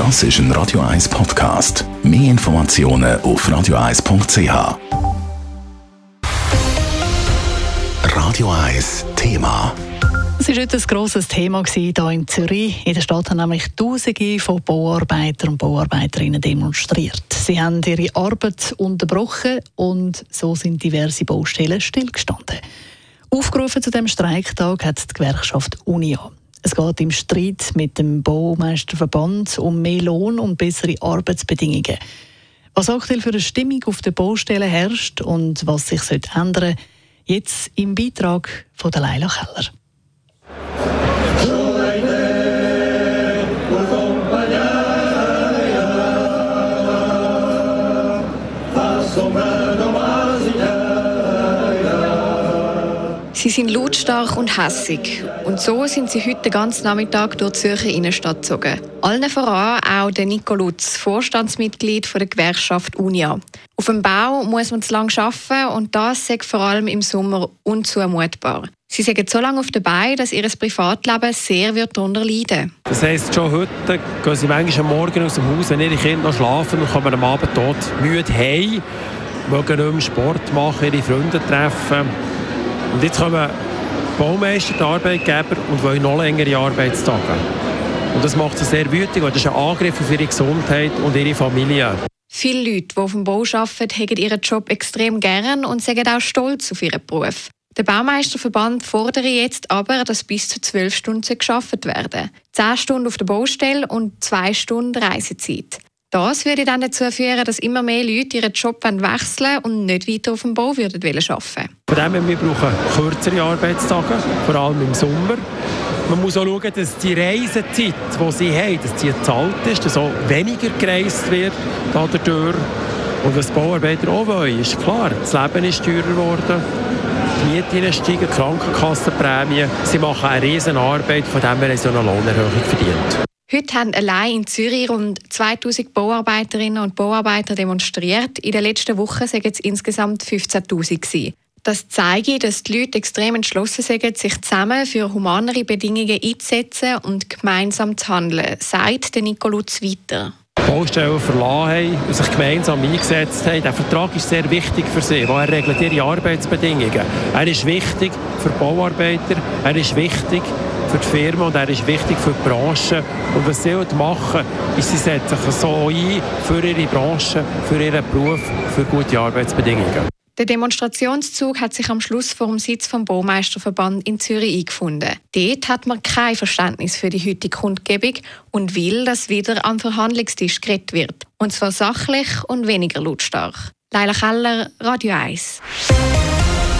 Das ist ein Radio 1 Podcast. Mehr Informationen auf radio1.ch. Radio 1 Thema. Es war heute ein grosses Thema hier in Zürich. In der Stadt haben nämlich Tausende von Bauarbeitern und Bauarbeiterinnen demonstriert. Sie haben ihre Arbeit unterbrochen und so sind diverse Baustellen stillgestanden. Aufgerufen zu dem Streiktag hat die Gewerkschaft UNIA. Es geht im Streit mit dem Baumeisterverband um mehr Lohn und bessere Arbeitsbedingungen. Was aktuell für eine Stimmung auf der Baustelle herrscht und was sich ändern sollte, jetzt im Beitrag von der Leila Keller. Sie sind lautstark und hässig. Und so sind sie heute den ganzen Nachmittag durch die Zürcher Innenstadt gezogen. Allen voran auch der Nico Lutz, Vorstandsmitglied der Gewerkschaft UNIA. Auf dem Bau muss man zu lange arbeiten und das ist vor allem im Sommer unzumutbar. Sie sind so lange auf der Beine, dass ihr Privatleben sehr wird darunter leiden Das heisst, schon heute gehen sie manchmal am Morgen aus dem Haus, wenn ihre Kinder noch schlafen und kommen am Abend tot müde heim, mögen nicht mehr Sport machen, ihre Freunde treffen und jetzt kommen Baumeister, die Arbeitgeber, und wollen noch längere Arbeitstage. Und das macht sie sehr wütend, weil das ist ein Angriff auf ihre Gesundheit und ihre Familie. Viele Leute, die auf dem Bau arbeiten, haben ihren Job extrem gern und sind auch stolz auf ihren Beruf. Der Baumeisterverband fordert jetzt aber, dass bis zu zwölf Stunden geschafft werden. Zehn Stunden auf der Baustelle und zwei Stunden Reisezeit. Das würde dann dazu führen, dass immer mehr Leute ihren Job wechseln und nicht weiter auf dem Bau würden arbeiten Von dem her, wir brauchen kürzere Arbeitstage, vor allem im Sommer. Man muss auch schauen, dass die Reisezeit, die sie haben, dass die gezahlt ist, dass auch weniger gereist wird dadurch. Und was Bauarbeiter auch wollen, ist klar, das Leben ist teurer geworden. Die Mieten steigen, Krankenkassenprämien. Sie machen eine riesen Arbeit, von dem so eine Lohnerhöhung verdient. Heute haben allein in Zürich rund 2000 Bauarbeiterinnen und Bauarbeiter demonstriert. In den letzten Wochen sind es insgesamt 15.000 Das zeigt, dass die Leute extrem entschlossen sind, sich zusammen für humanere Bedingungen einzusetzen und gemeinsam zu handeln, sagt Nico Lutz weiter. Baustellen verlassen haben und sich gemeinsam eingesetzt haben. Der Vertrag ist sehr wichtig für sie, weil er regelt ihre Arbeitsbedingungen. Er ist wichtig für Bauarbeiter, er ist wichtig für die Firma und er ist wichtig für die Branche. Und was sie machen, ist, sie setzen sich so ein für ihre Branche, für ihren Beruf, für gute Arbeitsbedingungen. Der Demonstrationszug hat sich am Schluss vor dem Sitz vom Baumeisterverband in Zürich eingefunden. Dort hat man kein Verständnis für die heutige Kundgebung und will, dass wieder am Verhandlungstisch geredet wird. Und zwar sachlich und weniger lautstark. Leila Keller, Radio 1.